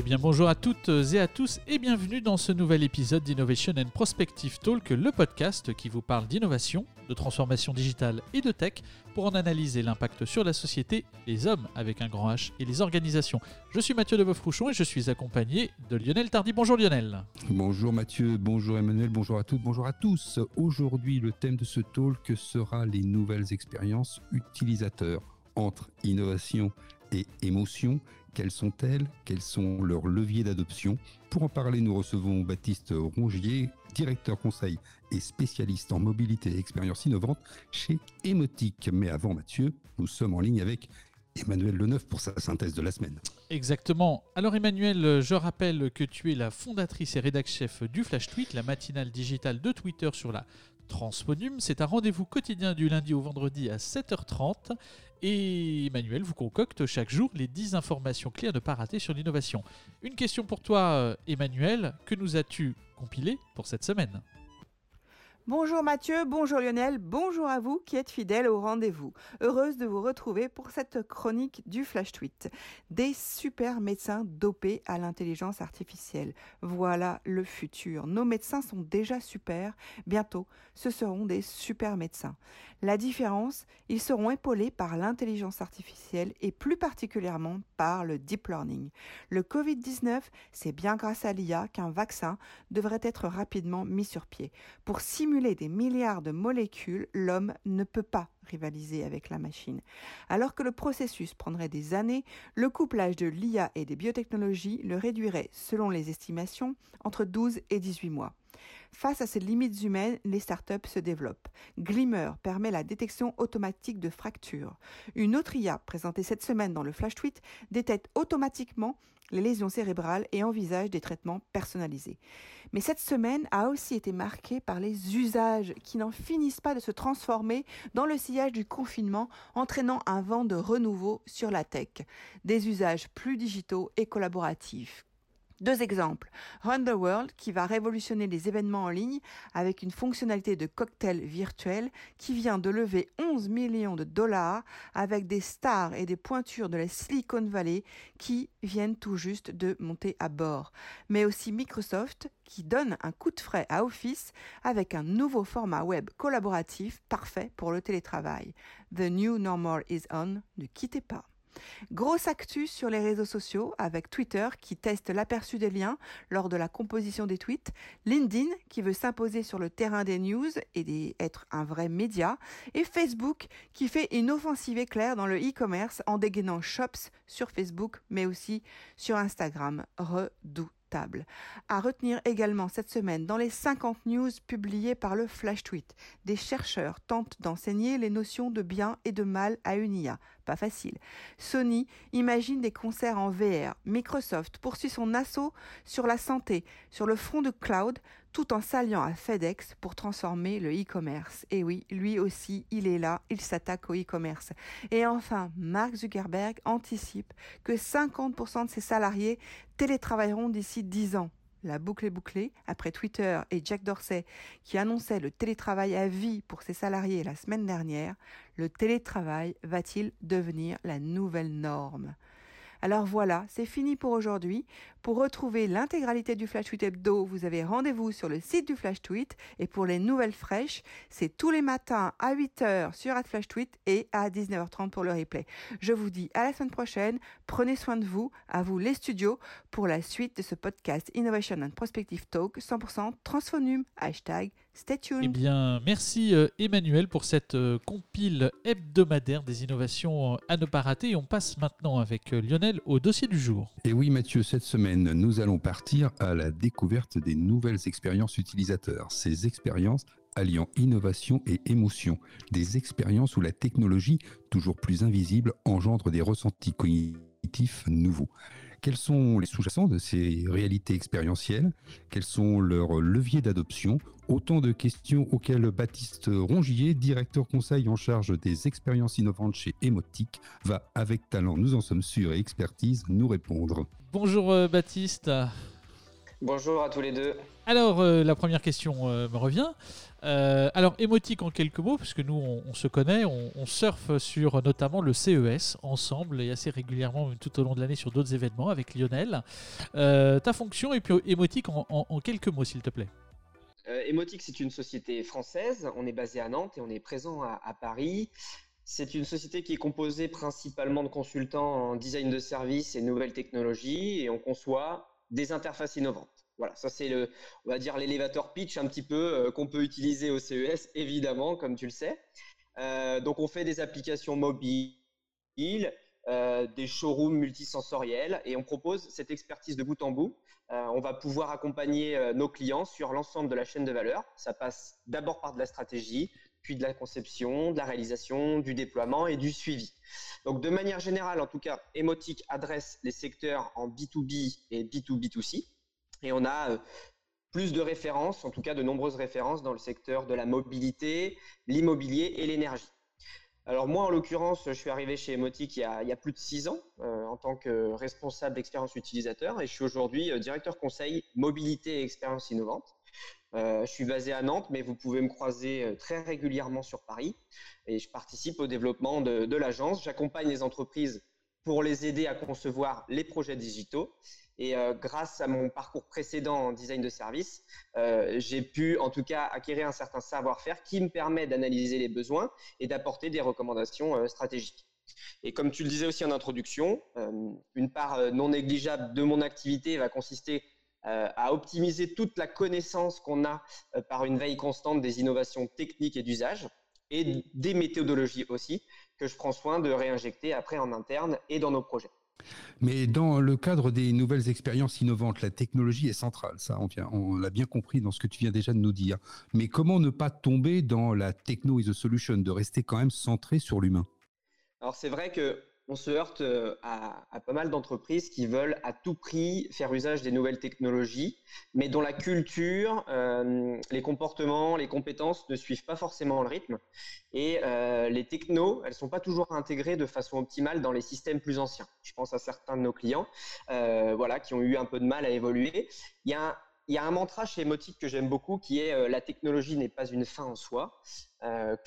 Eh bien bonjour à toutes et à tous et bienvenue dans ce nouvel épisode d'Innovation and Prospective Talk, le podcast qui vous parle d'innovation, de transformation digitale et de tech pour en analyser l'impact sur la société, les hommes avec un grand H et les organisations. Je suis Mathieu Deveuf-Rouchon et je suis accompagné de Lionel Tardy. Bonjour Lionel. Bonjour Mathieu, bonjour Emmanuel, bonjour à toutes, bonjour à tous. Aujourd'hui le thème de ce talk sera les nouvelles expériences utilisateurs entre innovation et émotion quelles sont-elles? Quels sont leurs leviers d'adoption? Pour en parler, nous recevons Baptiste Rongier, directeur conseil et spécialiste en mobilité et expérience innovante chez Emotic. Mais avant Mathieu, nous sommes en ligne avec Emmanuel Leneuf pour sa synthèse de la semaine. Exactement. Alors Emmanuel, je rappelle que tu es la fondatrice et rédactrice chef du Flash Tweet, la matinale digitale de Twitter sur la Transponum. C'est un rendez-vous quotidien du lundi au vendredi à 7h30. Et Emmanuel vous concocte chaque jour les 10 informations clés à ne pas rater sur l'innovation. Une question pour toi, euh, Emmanuel. Que nous as-tu compilé pour cette semaine? Bonjour Mathieu, bonjour Lionel, bonjour à vous qui êtes fidèles au rendez-vous. Heureuse de vous retrouver pour cette chronique du Flash Tweet. Des super médecins dopés à l'intelligence artificielle. Voilà le futur. Nos médecins sont déjà super. Bientôt, ce seront des super médecins. La différence, ils seront épaulés par l'intelligence artificielle et plus particulièrement par le deep learning. Le Covid-19, c'est bien grâce à l'IA qu'un vaccin devrait être rapidement mis sur pied. Pour simuler des milliards de molécules, l'homme ne peut pas rivaliser avec la machine. Alors que le processus prendrait des années, le couplage de l'IA et des biotechnologies le réduirait, selon les estimations, entre 12 et 18 mois. Face à ces limites humaines, les startups se développent. Glimmer permet la détection automatique de fractures. Une autre IA, présentée cette semaine dans le Flash Tweet, détecte automatiquement les lésions cérébrales et envisage des traitements personnalisés. Mais cette semaine a aussi été marquée par les usages qui n'en finissent pas de se transformer dans le sillage du confinement, entraînant un vent de renouveau sur la tech. Des usages plus digitaux et collaboratifs deux exemples. Run the World qui va révolutionner les événements en ligne avec une fonctionnalité de cocktail virtuel qui vient de lever 11 millions de dollars avec des stars et des pointures de la Silicon Valley qui viennent tout juste de monter à bord. Mais aussi Microsoft qui donne un coup de frais à Office avec un nouveau format web collaboratif parfait pour le télétravail. The New Normal is on, ne quittez pas. Grosse actu sur les réseaux sociaux avec Twitter qui teste l'aperçu des liens lors de la composition des tweets, LinkedIn qui veut s'imposer sur le terrain des news et être un vrai média, et Facebook qui fait une offensive éclair dans le e-commerce en dégainant Shops sur Facebook mais aussi sur Instagram. Redoute. À retenir également cette semaine dans les 50 news publiées par le Flash Tweet, des chercheurs tentent d'enseigner les notions de bien et de mal à une IA. Pas facile. Sony imagine des concerts en VR. Microsoft poursuit son assaut sur la santé, sur le front de cloud, tout en s'alliant à FedEx pour transformer le e-commerce. Et oui, lui aussi, il est là, il s'attaque au e-commerce. Et enfin, Mark Zuckerberg anticipe que 50% de ses salariés télétravailleront d'ici 10 ans. La boucle est bouclée après Twitter et Jack Dorsey qui annonçaient le télétravail à vie pour ses salariés la semaine dernière. Le télétravail va-t-il devenir la nouvelle norme? Alors voilà, c'est fini pour aujourd'hui. Pour retrouver l'intégralité du Flash Tweet Hebdo, vous avez rendez-vous sur le site du Flash Tweet. Et pour les nouvelles fraîches, c'est tous les matins à 8h sur Flash Tweet et à 19h30 pour le replay. Je vous dis à la semaine prochaine. Prenez soin de vous, à vous les studios, pour la suite de ce podcast Innovation and Prospective Talk 100% transphonum. Hashtag stay tuned. Eh bien, merci euh, Emmanuel pour cette euh, compile hebdomadaire des innovations euh, à ne pas rater. Et on passe maintenant avec Lionel au dossier du jour. Et oui Mathieu, cette semaine, nous allons partir à la découverte des nouvelles expériences utilisateurs. Ces expériences alliant innovation et émotion, des expériences où la technologie, toujours plus invisible, engendre des ressentis cognitifs nouveaux. Quels sont les sous-jacents de ces réalités expérientielles? Quels sont leurs leviers d'adoption? Autant de questions auxquelles Baptiste Rongier, directeur conseil en charge des expériences innovantes chez Emotic, va avec talent, nous en sommes sûrs, et expertise, nous répondre. Bonjour euh, Baptiste. Bonjour à tous les deux. Alors, euh, la première question euh, me revient. Euh, alors, émotique en quelques mots, parce que nous, on, se connaît, on, surfe sur notamment le CES ensemble et assez régulièrement tout au long de l'année sur d'autres événements avec Lionel. ta fonction et puis émotique en, quelques mots, s'il te plaît. Émotique, c'est une société française. On est basé à Nantes et on est présent à, à Paris. C'est une société qui est composée principalement de consultants en design de services et nouvelles technologies et on conçoit des interfaces innovantes. Voilà, ça c'est le, on va dire l'élévateur pitch un petit peu euh, qu'on peut utiliser au CES, évidemment, comme tu le sais. Euh, donc on fait des applications mobiles, euh, des showrooms multisensoriels et on propose cette expertise de bout en bout. on va pouvoir accompagner nos clients sur l'ensemble de la chaîne de valeur. Ça passe d'abord par de la stratégie, puis de la conception, de la réalisation, du déploiement et du suivi. Donc de manière générale, en tout cas, Emotic adresse les secteurs en B2B et B2B2C. Et on a euh, plus de références, en tout cas de nombreuses références dans le secteur de la mobilité, l'immobilier et l'énergie. Alors moi, en l'occurrence, je suis arrivé chez Emotic il y a, plus de six ans euh, en tant que responsable d'expérience utilisateur et je suis aujourd'hui euh, directeur conseil mobilité et expérience innovante. Euh, je suis basé à Nantes, mais vous pouvez me croiser euh, très régulièrement sur Paris. Et je participe au développement de, l'agence. J'accompagne les entreprises pour les aider à concevoir les projets digitaux. Et euh, grâce à mon parcours précédent en design de service, j'ai pu en tout cas acquérir un certain savoir-faire qui me permet d'analyser les besoins et d'apporter des recommandations stratégiques. Et comme tu le disais aussi en introduction, une part non négligeable de mon activité va consister à optimiser toute la connaissance qu'on a euh, par une veille constante des innovations techniques et d'usage et des méthodologies aussi que je prends soin de réinjecter après en interne et dans nos projets. Mais dans le cadre des nouvelles expériences innovantes, la technologie est centrale, ça on, on l'a bien compris dans ce que tu viens déjà de nous dire. Mais comment ne pas tomber dans la techno is a solution, de rester quand même centré sur l'humain? Alors c'est vrai que on se heurte euh, à, pas mal d'entreprises qui veulent à tout prix faire usage des nouvelles technologies, mais dont la culture, euh, les comportements, les compétences ne suivent pas forcément le rythme. Et euh, les technos, elles sont pas toujours intégrées de façon optimale dans les systèmes plus anciens. Je pense à certains de nos clients, voilà, qui ont eu un peu de mal à évoluer. Il y a un mantra chez Emotic que j'aime beaucoup qui est la technologie n'est pas une fin en soi.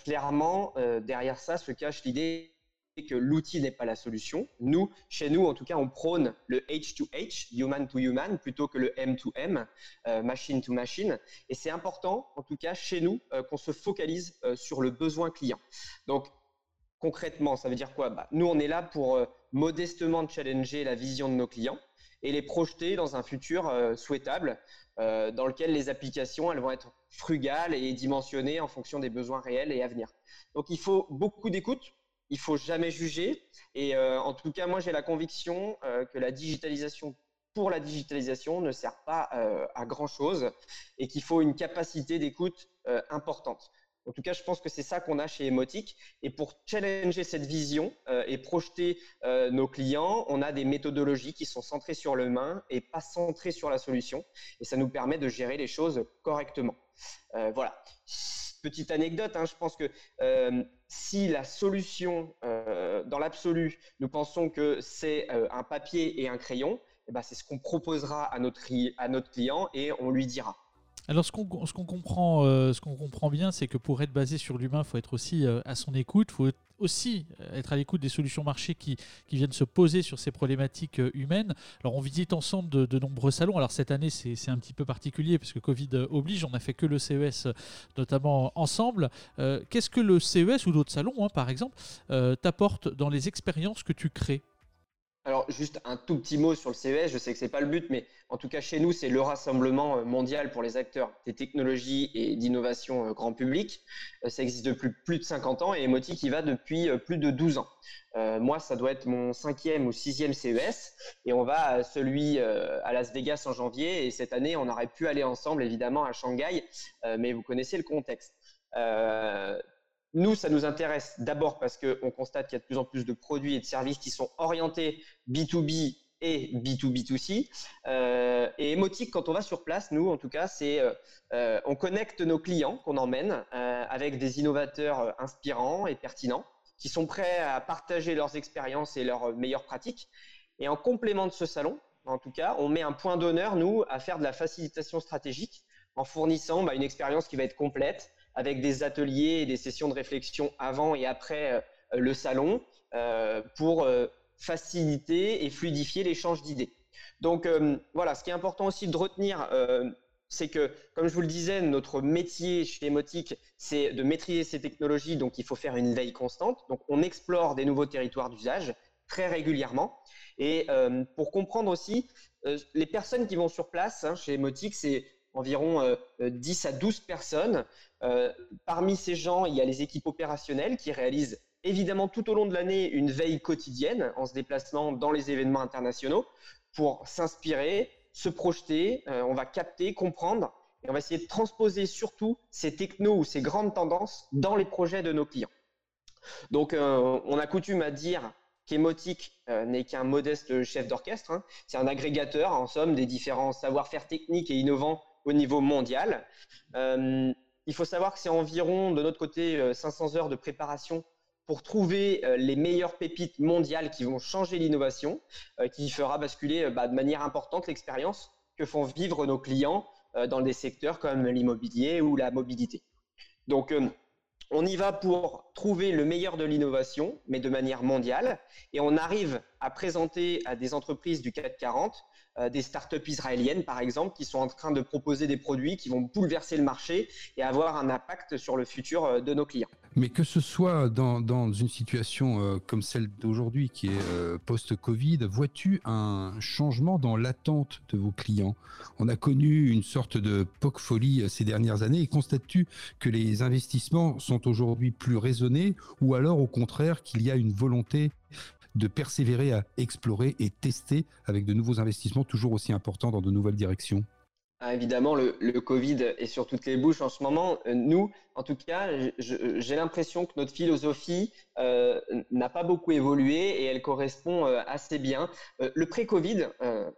clairement, derrière ça se cache l'idée que l'outil n'est pas la solution. Nous, chez nous, en tout cas, on prône le H2H, human to human, plutôt que le M2M, euh, machine to machine. Et c'est important, en tout cas, chez nous, euh, qu'on se focalise euh, sur le besoin client. Donc, concrètement, ça veut dire quoi? Bah, Nous, on est là pour modestement challenger la vision de nos clients et les projeter dans un futur souhaitable, dans lequel les applications, elles vont être frugales et dimensionnées en fonction des besoins réels et à venir. Donc, il faut beaucoup d'écoute il faut jamais juger. Et euh, en tout cas, moi, j'ai la conviction euh, que la digitalisation pour la digitalisation ne sert pas euh, à grand chose et qu'il faut une capacité d'écoute importante. En tout cas, je pense que c'est ça qu'on a chez Emotic. Et pour challenger cette vision et projeter nos clients, on a des méthodologies qui sont centrées sur l'humain et pas centrées sur la solution. Et ça nous permet de gérer les choses correctement. voilà petite anecdote, hein, je pense que euh, si la solution, euh, dans l'absolu, nous pensons que c'est euh, un papier et un crayon, eh ben, c'est ce qu'on proposera à notre, à notre client et on lui dira. Alors, ce qu'on comprend, ce qu'on comprend bien, c'est que pour être basé sur l'humain, il faut être aussi à son écoute, il faut aussi euh, être à l'écoute des solutions marché qui, viennent se poser sur ces problématiques euh, humaines. Alors on visite ensemble de, nombreux salons. Alors cette année c'est un petit peu particulier parce que Covid euh, oblige, on n'a fait que le CES notamment ensemble. Qu'est-ce que le CES ou d'autres salons hein, par exemple t'apporte dans les expériences que tu crées alors, juste un tout petit mot sur le CES. Je sais que c'est pas le but, mais en tout cas, chez nous, c'est le rassemblement euh, mondial pour les acteurs des technologies et d'innovation euh, grand public. Euh, ça existe depuis plus de 50 ans et Emotic y va depuis plus de 12 ans. moi, ça doit être mon cinquième ou sixième CES et on va à celui à Las Vegas en janvier. Et cette année, on aurait pu aller ensemble, évidemment, à Shanghai, mais vous connaissez le contexte. Nous, ça nous intéresse d'abord parce qu'on constate qu'il y a de plus en plus de produits et de services qui sont orientés B2B et B2B2C. Euh, et Emotic, quand on va sur place, nous, en tout cas, c'est euh, euh, on connecte nos clients qu'on emmène avec des innovateurs inspirants et pertinents qui sont prêts à partager leurs expériences et leurs meilleures pratiques. Et en complément de ce salon, en tout cas, on met un point d'honneur, nous, à faire de la facilitation stratégique en fournissant bah, une expérience qui va être complète avec des ateliers et des sessions de réflexion avant et après euh, le salon euh, pour euh, faciliter et fluidifier l'échange d'idées. Donc voilà, ce qui est important aussi de retenir, c'est que, comme je vous le disais, notre métier chez Emotic, c'est de maîtriser ces technologies, donc il faut faire une veille constante. Donc on explore des nouveaux territoires d'usage très régulièrement. Et pour comprendre aussi, les personnes qui vont sur place hein, chez Emotic, c'est environ 10 à 12 personnes. parmi ces gens, il y a les équipes opérationnelles qui réalisent évidemment tout au long de l'année une veille quotidienne en se déplaçant dans les événements internationaux pour s'inspirer, se projeter, euh, on va capter, comprendre et on va essayer de transposer surtout ces technos ou ces grandes tendances dans les projets de nos clients. Donc euh, on a coutume à dire qu'Emotic euh, n'est qu'un modeste chef d'orchestre, hein. c'est un agrégateur en somme des différents savoir-faire techniques et innovants au niveau mondial. il faut savoir que c'est environ de notre côté 500 heures de préparation pour trouver euh, les meilleures pépites mondiales qui vont changer l'innovation, euh, qui fera basculer euh, bah, de manière importante l'expérience que font vivre nos clients dans des secteurs comme l'immobilier ou la mobilité. Donc, on y va pour trouver le meilleur de l'innovation, mais de manière mondiale, et on arrive à présenter à des entreprises du CAC 40 euh, des startups israéliennes, par exemple, qui sont en train de proposer des produits qui vont bouleverser le marché et avoir un impact sur le futur euh, de nos clients. Mais que ce soit dans, une situation euh, comme celle d'aujourd'hui, qui est post-Covid, vois-tu un changement dans l'attente de vos clients? On a connu une sorte de POC folie ces dernières années. Et constates-tu que les investissements sont aujourd'hui plus raisonnés ou alors au contraire qu'il y a une volonté de persévérer à explorer et tester avec de nouveaux investissements toujours aussi importants dans de nouvelles directions? Ah, Évidemment, le, Covid est sur toutes les bouches en ce moment. Euh, nous, en tout cas, j'ai l'impression que notre philosophie euh, n'a pas beaucoup évolué et elle correspond euh, assez bien. le pré-Covid,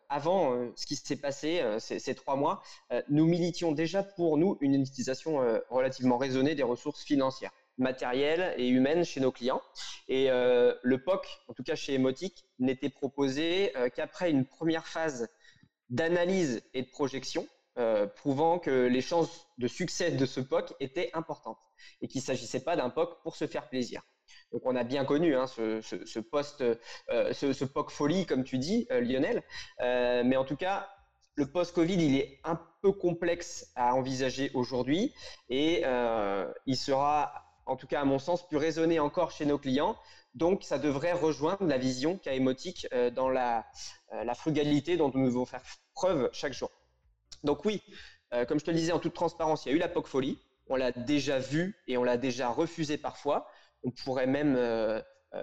avant ce qui s'est passé ces, ces, trois mois, nous militions déjà pour nous une utilisation relativement raisonnée des ressources financières matérielle et humaine chez nos clients. Et le POC, en tout cas chez Emotic, n'était proposé qu'après une première phase d'analyse et de projection, euh, prouvant que les chances de succès de ce POC étaient importantes et qu'il ne s'agissait pas d'un POC pour se faire plaisir. Donc on a bien connu hein, ce, post, ce, ce, POC folie, comme tu dis, Lionel. mais en tout cas, le post-Covid, il est un peu complexe à envisager aujourd'hui et il sera en tout cas à mon sens, plus raisonné encore chez nos clients. Donc, ça devrait rejoindre la vision qu'a Emotic euh, dans euh, la, frugalité dont nous devons faire preuve chaque jour. Donc oui, euh, comme je te le disais en toute transparence, il y a eu la POC folie. On l'a déjà vu et on l'a déjà refusé parfois. On pourrait même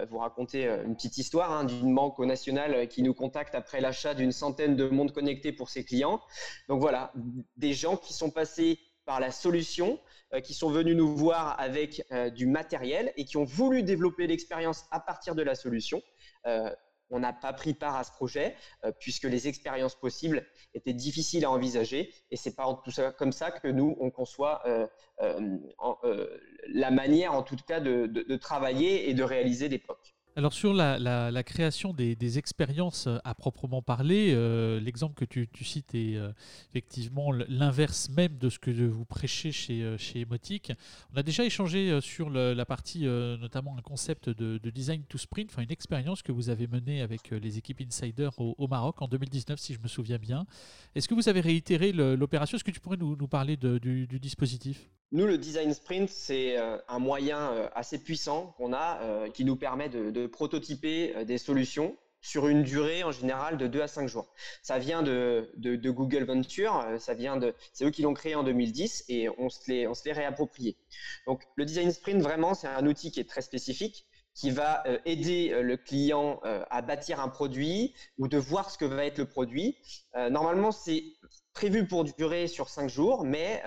vous raconter une petite histoire hein, d'une banque au national qui nous contacte après l'achat d'une centaine de mondes connectés pour ses clients. Donc voilà, des gens qui sont passés par la solution, euh, qui sont venus nous voir avec euh, du matériel et qui ont voulu développer l'expérience à partir de la solution. Euh, on n'a pas pris part à ce projet puisque les expériences possibles étaient difficiles à envisager et c'est pas tout ça comme ça que nous on conçoit la manière en tout cas de, de travailler et de réaliser l'époque. Alors sur la, création des, expériences euh, à proprement parler, euh, l'exemple que tu, cites est euh, effectivement l'inverse même de ce que vous prêchez chez, chez Emotic. On a déjà échangé sur la partie, notamment un concept de, design to sprint, enfin une expérience que vous avez menée avec les équipes Insider au, Maroc en 2019, si je me souviens bien. Est-ce que vous avez réitéré l'opération? Est-ce que tu pourrais nous, parler du dispositif? Nous, le design sprint, c'est euh, un moyen euh, assez puissant qu'on a euh, qui nous permet de, prototyper des solutions sur une durée en général de 2 à 5 jours. Ça vient de, Google Venture, ça vient de, c'est eux qui l'ont créé en 2010 et on se l'est, on se réapproprié. Donc, le design sprint, vraiment, c'est un outil qui est très spécifique qui va aider le client à bâtir un produit ou de voir ce que va être le produit. normalement, c'est prévu pour durer sur 5 jours, mais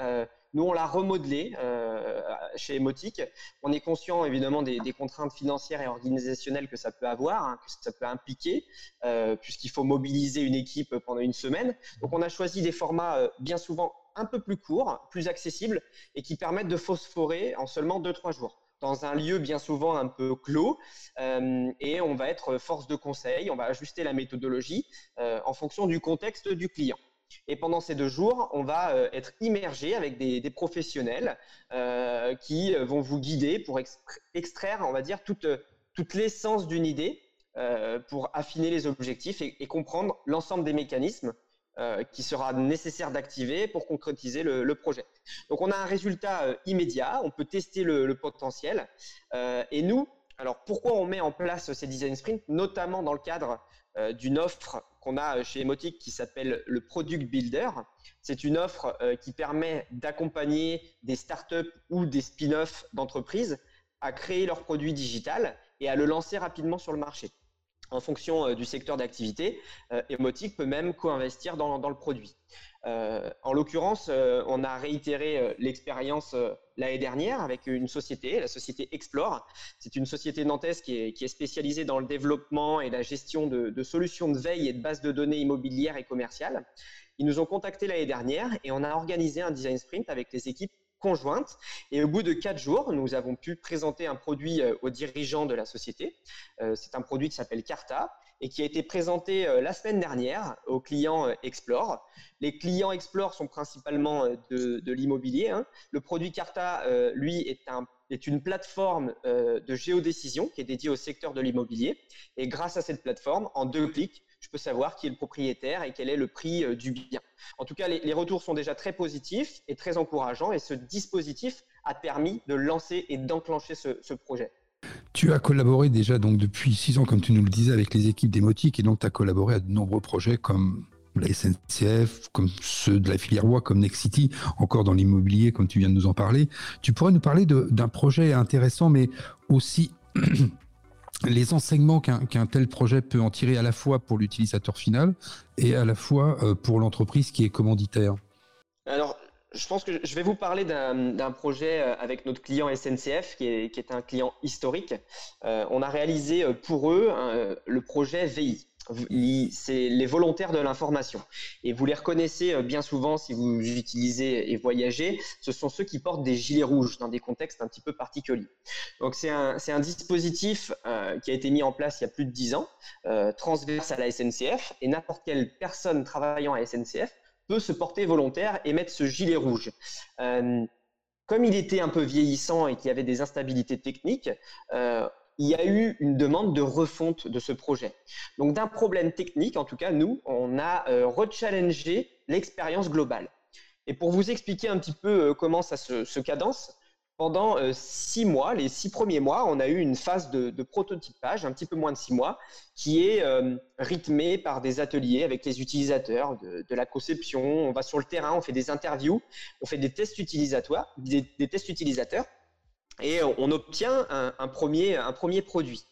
nous, on l'a remodelé euh, chez Emotic. On est conscient évidemment des, contraintes financières et organisationnelles que ça peut avoir, hein, que ça peut impliquer, euh, puisqu'il faut mobiliser une équipe pendant une semaine. Donc, on a choisi des formats euh, bien souvent un peu plus courts, plus accessibles et qui permettent de phosphorer en seulement 2-3 jours. dans un lieu bien souvent un peu clos et on va être force de conseil, on va ajuster la méthodologie en fonction du contexte du client. Et pendant ces deux jours, on va être immergé avec des, professionnels qui vont vous guider pour extraire, on va dire, toute, l'essence d'une idée pour affiner les objectifs et comprendre l'ensemble des mécanismes euh, qui sera nécessaire d'activer pour concrétiser le, projet. Donc on a un résultat euh, immédiat, on peut tester le, potentiel. Euh, et nous, alors pourquoi on met en place ces design sprints, notamment dans le cadre d'une offre qu'on a chez Emotic qui s'appelle le Product Builder. C'est une offre qui permet d'accompagner des startups ou des spin-offs d'entreprises à créer leur produit digital et à le lancer rapidement sur le marché en fonction euh, du secteur d'activité, euh, Emotic peut même co-investir dans, le produit. Euh, en l'occurrence, on a réitéré l'expérience l'année dernière avec une société, la société Explore. C'est une société nantaise qui est, spécialisée dans le développement et la gestion de, solutions de veille et de bases de données immobilières et commerciales. Ils nous ont contactés l'année dernière et on a organisé un design sprint avec les équipes conjointe. Et au bout de quatre jours, nous avons pu présenter un produit euh, aux dirigeants de la société. Euh, c'est un produit qui s'appelle Carta et qui a été présenté euh, la semaine dernière aux clients Explore. Les clients Explore sont principalement de, l'immobilier. Hein. Le produit Carta, lui, est, un, est une plateforme de géodécision qui est dédiée au secteur de l'immobilier. Et grâce à cette plateforme, en deux clics, je peux savoir qui est le propriétaire et quel est le prix euh, du bien. En tout cas, les, retours sont déjà très positifs et très encourageants et ce dispositif a permis de lancer et d'enclencher ce, projet. Tu as collaboré déjà donc depuis six ans, comme tu nous le disais, avec les équipes d'Emotic et donc tu as collaboré à de nombreux projets comme la SNCF, comme ceux de la filière Bois, comme Nexity, encore dans l'immobilier, comme tu viens de nous en parler. Tu pourrais nous parler d'un projet intéressant, mais aussi les enseignements qu'un tel projet peut en tirer à la fois pour l'utilisateur final et à la fois euh, pour l'entreprise qui est commanditaire je pense que je vais vous parler d'un projet euh, avec notre client SNCF, qui est, un client historique. Euh, on a réalisé pour eux le projet VI c'est les volontaires de l'information. Et vous les reconnaissez euh, bien souvent si vous utilisez et voyagez, ce sont ceux qui portent des gilets rouges dans des contextes un petit peu particuliers. Donc c'est un, dispositif euh, qui a été mis en place il y a plus de dix ans, euh, transverse à la SNCF, et n'importe quelle personne travaillant à SNCF peut se porter volontaire et mettre ce gilet rouge. comme il était un peu vieillissant et qu'il y avait des instabilités techniques, il y a eu une demande de refonte de ce projet. Donc d'un problème technique, en tout cas, nous, on a euh, rechallengé l'expérience globale. Et pour vous expliquer un petit peu euh, comment ça se, cadence, pendant euh, six mois, les six premiers mois, on a eu une phase de, prototypage, un petit peu moins de six mois, qui est rythmée par des ateliers avec les utilisateurs, de, la conception. On va sur le terrain, on fait des interviews, on fait des tests utilisateurs, des tests utilisateurs et on obtient un, premier, produit.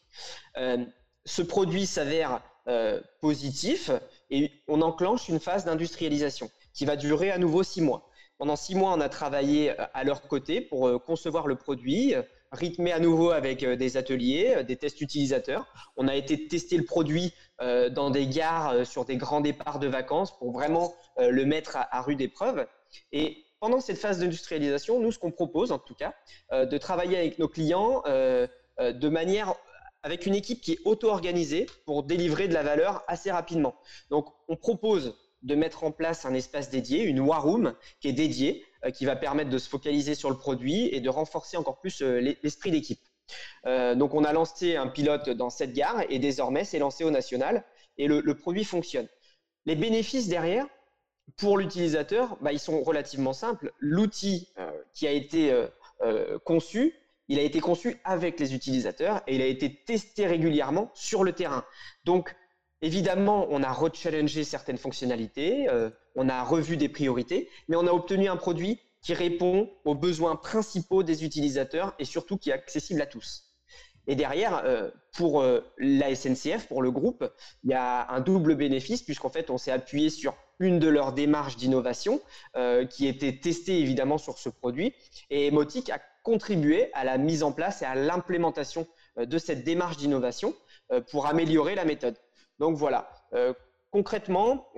Euh, ce produit s'avère euh, positif et on enclenche une phase d'industrialisation qui va durer à nouveau six mois. Pendant six mois, on a travaillé euh, à leur côté pour concevoir le produit, rythmé à nouveau avec des ateliers, des tests utilisateurs. On a été tester le produit dans des gares sur des grands départs de vacances pour vraiment le mettre à, rude épreuve. Et pendant cette phase d'industrialisation, nous, ce qu'on propose, en tout cas, euh, de travailler avec nos clients euh, euh, de manière avec une équipe qui est auto-organisée pour délivrer de la valeur assez rapidement. Donc, on propose de mettre en place un espace dédié, une war room qui est dédiée, qui va permettre de se focaliser sur le produit et de renforcer encore plus l'esprit d'équipe. donc, on a lancé un pilote dans cette gare et désormais, c'est lancé au national et le produit fonctionne. Les bénéfices derrière, pour l'utilisateur, bah, ils sont relativement simples. L'outil euh, qui a été euh, euh, conçu, il a été conçu avec les utilisateurs et il a été testé régulièrement sur le terrain. Donc, évidemment, on a rechallengé certaines fonctionnalités, on a revu des priorités, mais on a obtenu un produit qui répond aux besoins principaux des utilisateurs et surtout qui est accessible à tous. Et derrière, pour la SNCF, pour le groupe, il y a un double bénéfice puisqu'en fait, on s'est appuyé sur une de leurs démarches d'innovation euh, qui était testée évidemment sur ce produit. Et Emotic a contribué à la mise en place et à l'implémentation euh, de cette démarche d'innovation euh, pour améliorer la méthode. Donc voilà, concrètement,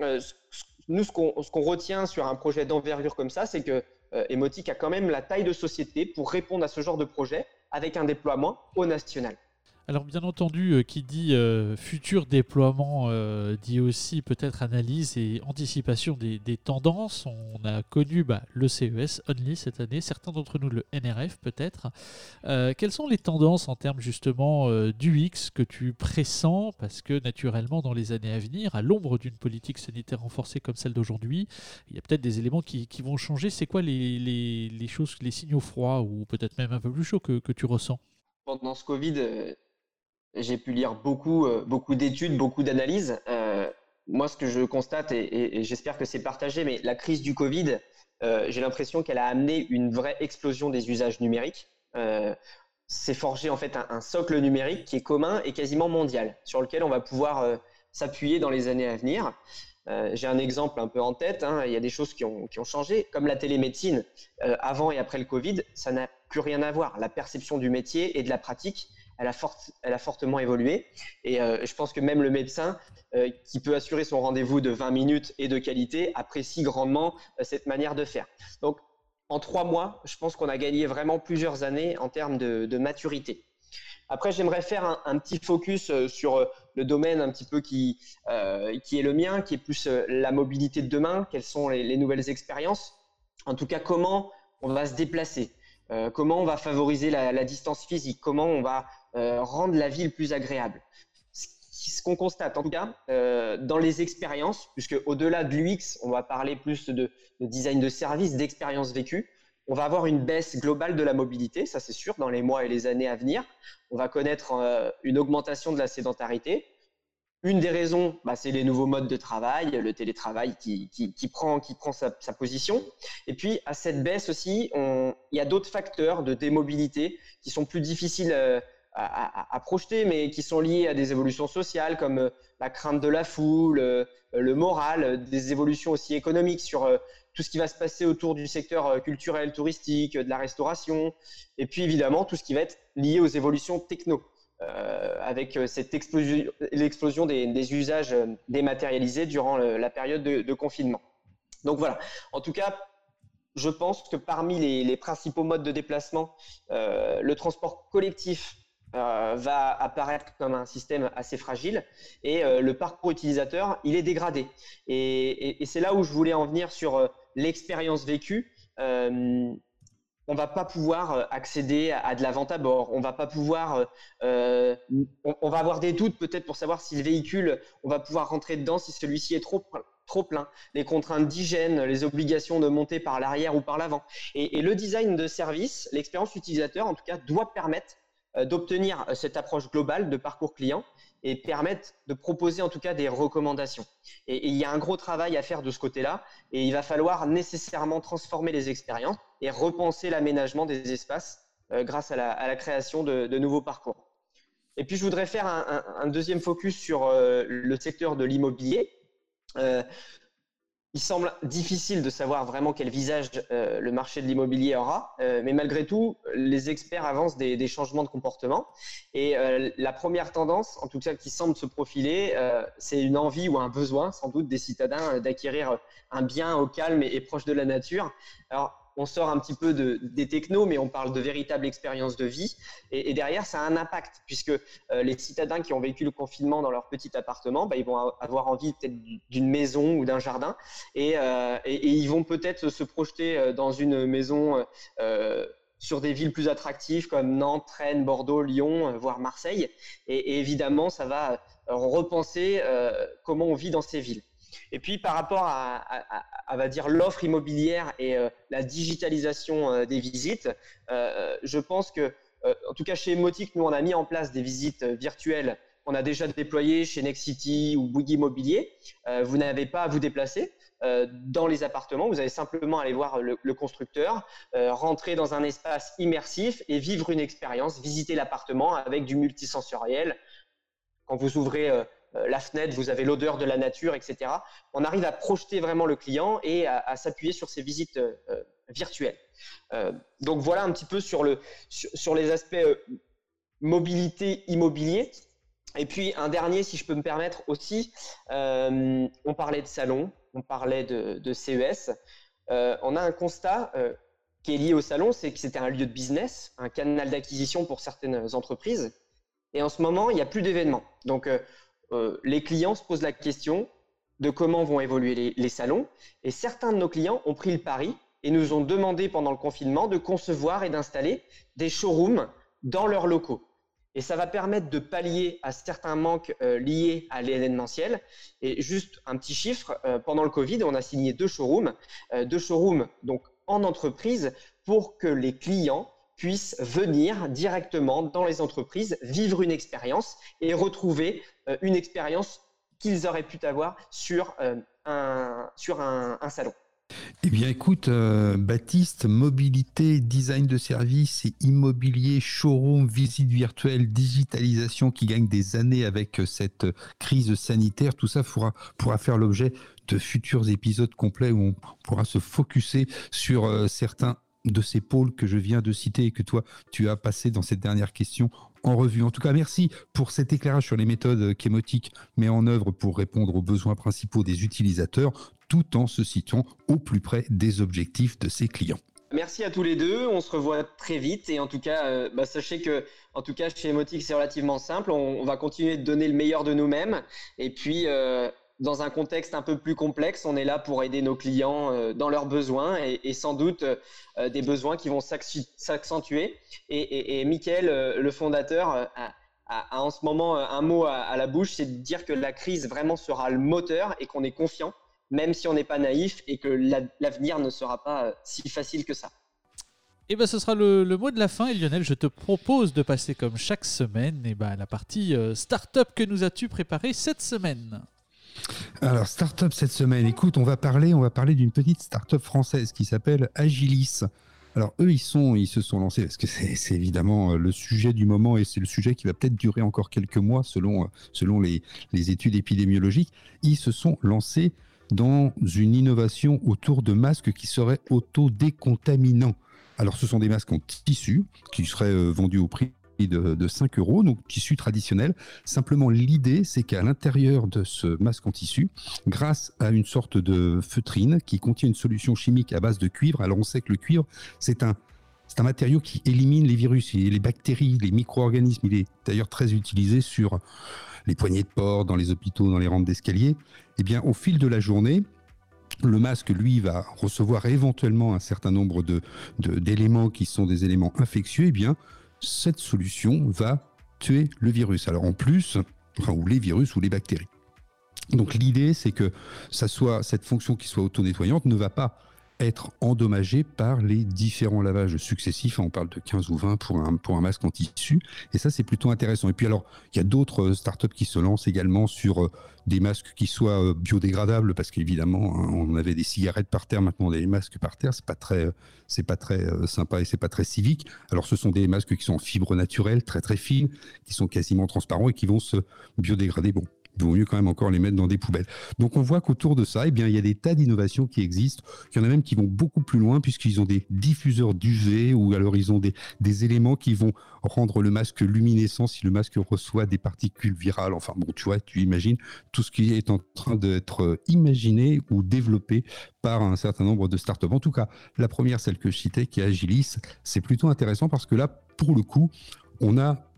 nous, ce qu'on retient sur un projet d'envergure comme ça, c'est que Emotic a quand même la taille de société pour répondre à ce genre de projet avec un déploiement au national. Alors bien entendu, euh, qui dit euh, futur déploiement euh, dit aussi peut-être analyse et anticipation des, tendances. On a connu bah, le CES Only cette année, certains d'entre nous le NRF peut-être. quelles sont les tendances en termes justement du X que tu pressens? Parce que naturellement dans les années à venir, à l'ombre d'une politique sanitaire renforcée comme celle d'aujourd'hui, il y a peut-être des éléments qui, vont changer. C'est quoi les, choses, les signaux froids ou peut-être même un peu plus chauds que, que tu ressens? Pendant ce Covid, j'ai pu lire beaucoup, euh, beaucoup d'études, beaucoup d'analyses. Euh, moi, ce que je constate, et, j'espère que c'est partagé, mais la crise du Covid, euh, j'ai l'impression qu'elle a amené une vraie explosion des usages numériques. c'est forgé en fait un, socle numérique qui est commun et quasiment mondial, sur lequel on va pouvoir s'appuyer dans les années à venir. j'ai un exemple un peu en tête. Hein. il y a des choses qui ont, qui ont changé, comme la télémédecine. avant et après le Covid, ça n'a plus rien à voir. La perception du métier et de la pratique elle a, fortement évolué. Et euh, je pense que même le médecin euh, qui peut assurer son rendez-vous de 20 minutes et de qualité apprécie grandement euh, cette manière de faire. Donc, en trois mois, je pense qu'on a gagné vraiment plusieurs années en termes de, maturité. Après, j'aimerais faire un, petit focus sur le domaine un petit peu qui est le mien, qui est plus la mobilité de demain, quelles sont les nouvelles expériences? En tout cas, comment on va se déplacer, comment on va favoriser la, distance physique, comment on va euh, rendre la ville plus agréable? Ce qu'on constate, en tout cas, euh, dans les expériences, puisque au-delà de l'UX, on va parler plus de, design de service, d'expérience vécue, on va avoir une baisse globale de la mobilité, ça c'est sûr, dans les mois et les années à venir. On va connaître euh, une augmentation de la sédentarité. Une des raisons, bah, c'est les nouveaux modes de travail, le télétravail qui, prend, sa, position. Et puis, à cette baisse aussi, il y a d'autres facteurs de démobilité qui sont plus difficiles à, projeter, mais qui sont liées à des évolutions sociales comme euh, la crainte de la foule, euh, le moral, euh, des évolutions aussi économiques sur tout ce qui va se passer autour du secteur culturel, touristique, de la restauration, et puis évidemment tout ce qui va être lié aux évolutions techno. Avec cette explosion, l'explosion des, usages dématérialisés durant la période de, confinement. Donc voilà, en tout cas, je pense que parmi les, principaux modes de déplacement, le transport collectif euh, va apparaître comme un système assez fragile et euh, le parcours utilisateur, il est dégradé. Et, c'est là où je voulais en venir sur euh, l'expérience vécue. On va pas pouvoir accéder à, de la vente à bord. On va pas pouvoir, on, va avoir des doutes peut-être pour savoir si le véhicule, on va pouvoir rentrer dedans si celui-ci est trop trop plein, les contraintes d'hygiène, les obligations de monter par l'arrière ou par l'avant. et, le design de service, l'expérience utilisateur en tout cas, doit permettre euh, d'obtenir euh, cette approche globale de parcours client et permettre de proposer en tout cas des recommandations. Et, il y a un gros travail à faire de ce côté-là et il va falloir nécessairement transformer les expériences et repenser l'aménagement des espaces euh, grâce à la, création de, nouveaux parcours. Et puis je voudrais faire un, deuxième focus sur le secteur de l'immobilier il semble difficile de savoir vraiment quel visage euh, le marché de l'immobilier aura, euh, mais malgré tout, les experts avancent des, changements de comportement. Et euh, la première tendance, en tout cas qui semble se profiler, c'est une envie ou un besoin, sans doute, des citadins d'acquérir un bien au calme et, et, proche de la nature. Alors, on sort un petit peu de, des technos, mais on parle de véritable expérience de vie. Et, derrière, ça a un impact, puisque euh, les citadins qui ont vécu le confinement dans leur petit appartement, bah, ils vont avoir envie peut-être d'une maison ou d'un jardin, euh, et, ils vont peut-être se projeter euh, dans une maison sur des villes plus attractives comme Nantes, Rennes, Bordeaux, Lyon, voire Marseille. Et, évidemment, ça va repenser comment on vit dans ces villes. Et puis par rapport à, va dire l'offre immobilière et euh, la digitalisation euh, des visites, euh, je pense que, en tout cas chez Emotic, nous on a mis en place des visites virtuelles qu'on a déjà déployées chez Nexity ou Bouygues Immobilier. vous n'avez pas à vous déplacer. dans les appartements, vous allez simplement aller voir le, le constructeur, rentrer dans un espace immersif et vivre une expérience, visiter l'appartement avec du multisensoriel. Quand vous ouvrez la fenêtre, vous avez l'odeur de la nature, etc. On arrive à projeter vraiment le client et à, s'appuyer sur ces visites euh, euh, virtuelles. donc voilà un petit peu sur, le, sur, les aspects mobilité immobilier. Et puis un dernier, si je peux me permettre aussi, on parlait de salon, on parlait de, CES. on a un constat qui est lié au salon, c'est que c'était un lieu de business, un canal d'acquisition pour certaines entreprises. Et en ce moment, il n'y a plus d'événements. Donc, euh, euh, les clients se posent la question de comment vont évoluer les, salons. Et certains de nos clients ont pris le pari et nous ont demandé pendant le confinement de concevoir et d'installer des showrooms dans leurs locaux. Et ça va permettre de pallier à certains manques euh, liés à l'événementiel. Et juste un petit chiffre, pendant le Covid, on a signé deux showrooms, deux showrooms donc en entreprise pour que les clients puissent venir directement dans les entreprises, vivre une expérience et retrouver euh, une expérience qu'ils auraient pu avoir sur, euh, un, sur un, salon. Eh bien, écoute, euh, Baptiste, mobilité, design de service immobilier, showroom, visite virtuelle, digitalisation qui gagne des années avec cette crise sanitaire, tout ça pourra, pourra faire l'objet de futurs épisodes complets où on pourra se focuser sur certains de ces pôles que je viens de citer et que toi, tu as passé dans cette dernière question en revue. En tout cas, merci pour cet éclairage sur les méthodes qu'Emotic met en œuvre pour répondre aux besoins principaux des utilisateurs, tout en se situant au plus près des objectifs de ses clients. Merci à tous les deux. On se revoit très vite. Et en tout cas, euh, bah, sachez que, en tout cas, chez Emotic, c'est relativement simple. On, va continuer de donner le meilleur de nous-mêmes. Et puis, euh, dans un contexte un peu plus complexe, on est là pour aider nos clients euh, dans leurs besoins et, sans doute euh, des besoins qui vont s'accentuer. Et, et, euh, le fondateur, a, en ce moment un mot à, la bouche, c'est de dire que la crise vraiment sera le moteur et qu'on est confiant, même si on n'est pas naïf et que l'avenir ne sera pas si facile que ça. Et eh ben ce sera le, mot de la fin. Et Lionel, je te propose de passer comme chaque semaine et eh ben, la partie start-up que nous as-tu préparé cette semaine alors, start-up cette semaine, écoute, on va parler, on va parler d'une petite start-up française qui s'appelle Agilis. Alors eux, ils sont, ils se sont lancés parce que c'est évidemment euh, le sujet du moment et c'est le sujet qui va peut-être durer encore quelques mois selon euh, selon les, les études épidémiologiques. Ils se sont lancés dans une innovation autour de masques qui seraient auto-décontaminants. Alors ce sont des masques en tissu qui seraient euh, vendus au prix de, 5 euros, donc tissu traditionnel. Simplement, l'idée, c'est qu'à l'intérieur de ce masque en tissu, grâce à une sorte de feutrine qui contient une solution chimique à base de cuivre, alors on sait que le cuivre, c'est un, un matériau qui élimine les virus les bactéries, les micro-organismes. Il est d'ailleurs très utilisé sur les poignées de porte, dans les hôpitaux, dans les rampes d'escalier. Eh bien, au fil de la journée, le masque, lui, va recevoir éventuellement un certain nombre de, d'éléments qui sont des éléments infectieux. Eh bien, cette solution va tuer le virus. Alors en plus, ou les virus ou les bactéries. Donc l'idée, c'est que cette fonction qui soit auto-nettoyante ne va pas être endommagé par les différents lavages successifs. On parle de 15 ou 20 pour un, pour un masque en tissu. Et ça, c'est plutôt intéressant. Et puis alors, il y a d'autres euh, startups qui se lancent également sur euh, des masques qui soient euh, biodégradables, parce qu'évidemment, hein, on avait des cigarettes par terre, maintenant on a des masques par terre. C'est pas très, c'est pas très sympa et c'est pas très civique. Alors, ce sont des masques qui sont en fibre naturelle, très très fines, qui sont quasiment transparents et qui vont se biodégrader. Bon, il vaut mieux quand même encore les mettre dans des poubelles. Donc on voit qu'autour de ça, eh il y a des tas d'innovations qui existent. Il y en a même qui vont beaucoup plus loin puisqu'ils ont des diffuseurs d'UV ou alors ils ont des, des éléments qui vont rendre le masque luminescent si le masque reçoit des particules virales. Enfin bon, tu vois, tu imagines tout ce qui est en train d'être imaginé ou développé par un certain nombre de startups. En tout cas, la première, celle que je citais, qui est Agilis, c'est plutôt intéressant parce que là, pour le coup, on n'a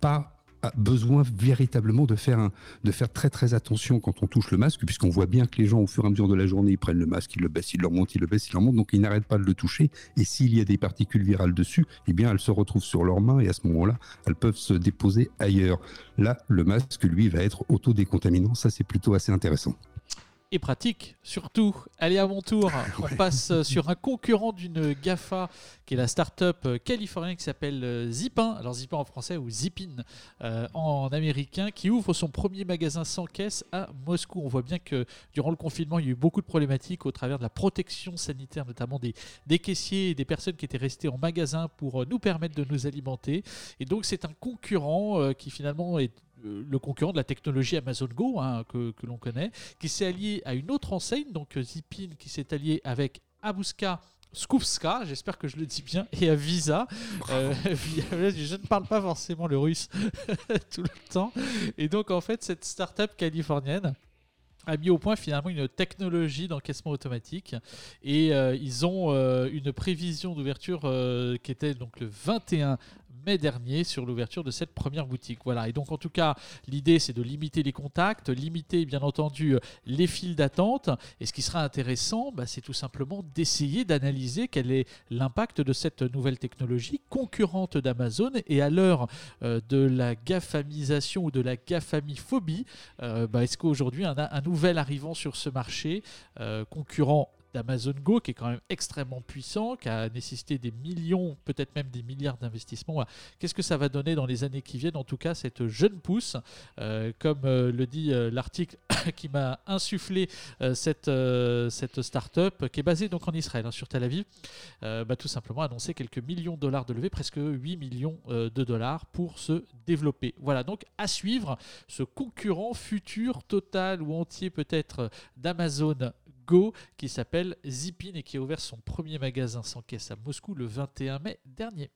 pas a besoin véritablement de faire, un, de faire très très attention quand on touche le masque, puisqu'on voit bien que les gens, au fur et à mesure de la journée, ils prennent le masque, ils le baissent, ils le remontent, ils le baissent, ils le remontent, donc ils n'arrêtent pas de le toucher. Et s'il y a des particules virales dessus, eh bien, elles se retrouvent sur leurs mains et à ce moment-là, elles peuvent se déposer ailleurs. Là, le masque, lui, va être auto-décontaminant. Ça, c'est plutôt assez intéressant et pratique surtout. Allez à mon tour, on passe euh, sur un concurrent d'une GAFA qui est la start-up euh, californienne qui s'appelle euh, Zipin, alors Zipin en français ou Zipin en américain, qui ouvre son premier magasin sans caisse à Moscou. On voit bien que durant le confinement, il y a eu beaucoup de problématiques au travers de la protection sanitaire, notamment des, des caissiers et des personnes qui étaient restées en magasin pour nous permettre de nous alimenter. Et donc c'est un concurrent qui finalement est le concurrent de la technologie Amazon Go, hein, que, l'on connaît, qui s'est allié à une autre enseigne, donc euh, Zipin, qui s'est allié avec Abuska Skupska, j'espère que je le dis bien, et à Visa. Euh, je ne parle pas forcément le russe tout le temps. Et donc, en fait, cette start-up californienne a mis au point finalement une technologie d'encaissement automatique et ils ont une prévision d'ouverture qui était donc le 21 mai dernier sur l'ouverture de cette première boutique. Voilà, et donc en tout cas, l'idée c'est de limiter les contacts, limiter bien entendu les files d'attente. Et ce qui sera intéressant, bah, c'est tout simplement d'essayer d'analyser quel est l'impact de cette nouvelle technologie concurrente d'Amazon. Et à l'heure euh, de la GAFAMisation ou de la GAFAMiphobie, euh, bah, est-ce qu'aujourd'hui un, un nouvel arrivant sur ce marché, euh, concurrent d'Amazon Go, qui est quand même extrêmement puissant, qui a nécessité des millions, peut-être même des milliards d'investissements. Qu'est-ce que ça va donner dans les années qui viennent En tout cas, cette jeune pousse, euh, comme euh, le dit euh, l'article qui m'a insufflé cette, cette start-up, qui est basée donc en Israël, hein, sur Tel Aviv, bah, tout simplement annoncé quelques millions de dollars de levée, presque 8 millions de dollars pour se développer. Voilà, donc à suivre ce concurrent futur total ou entier peut-être d'Amazon Go qui s'appelle Zipin et qui a ouvert son premier magasin sans caisse à Moscou le 21 mai dernier.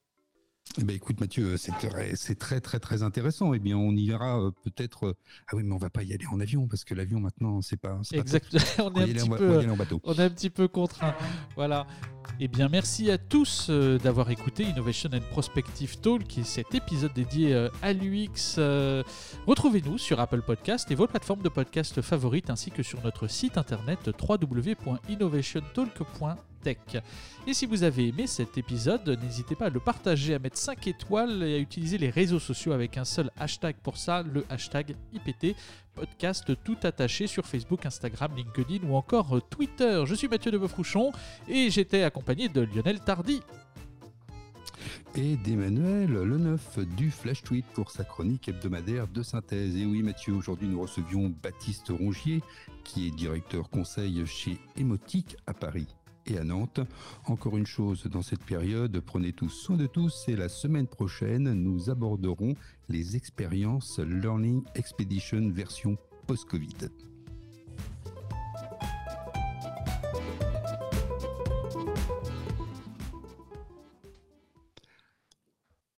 Eh ben écoute Mathieu, c'est très, c'est très très très intéressant. Eh bien, on y verra euh, peut-être. Euh, ah oui, mais on va pas y aller en avion parce que l'avion maintenant, c'est pas. Exactement. on, est un petit peu, on est un petit peu contraint. Voilà. Eh bien, merci à tous euh, d'avoir écouté Innovation and Prospective Talk, qui est cet épisode dédié à l'UX. Retrouvez-nous sur Apple Podcast et vos plateformes de podcast favorites, ainsi que sur notre site internet www.innovationtalk.com et si vous avez aimé cet épisode, n'hésitez pas à le partager, à mettre 5 étoiles et à utiliser les réseaux sociaux avec un seul hashtag pour ça, le hashtag IPT podcast tout attaché sur Facebook, Instagram, LinkedIn ou encore Twitter. Je suis Mathieu de Beaufrouchon et j'étais accompagné de Lionel Tardy. Et d'Emmanuel Le Neuf du Flash Tweet pour sa chronique hebdomadaire de synthèse. Et oui Mathieu, aujourd'hui nous recevions Baptiste Rongier qui est directeur conseil chez Emotique à Paris et à Nantes. Encore une chose dans cette période, prenez tous soin de tous et la semaine prochaine, nous aborderons les expériences Learning Expedition version post-Covid.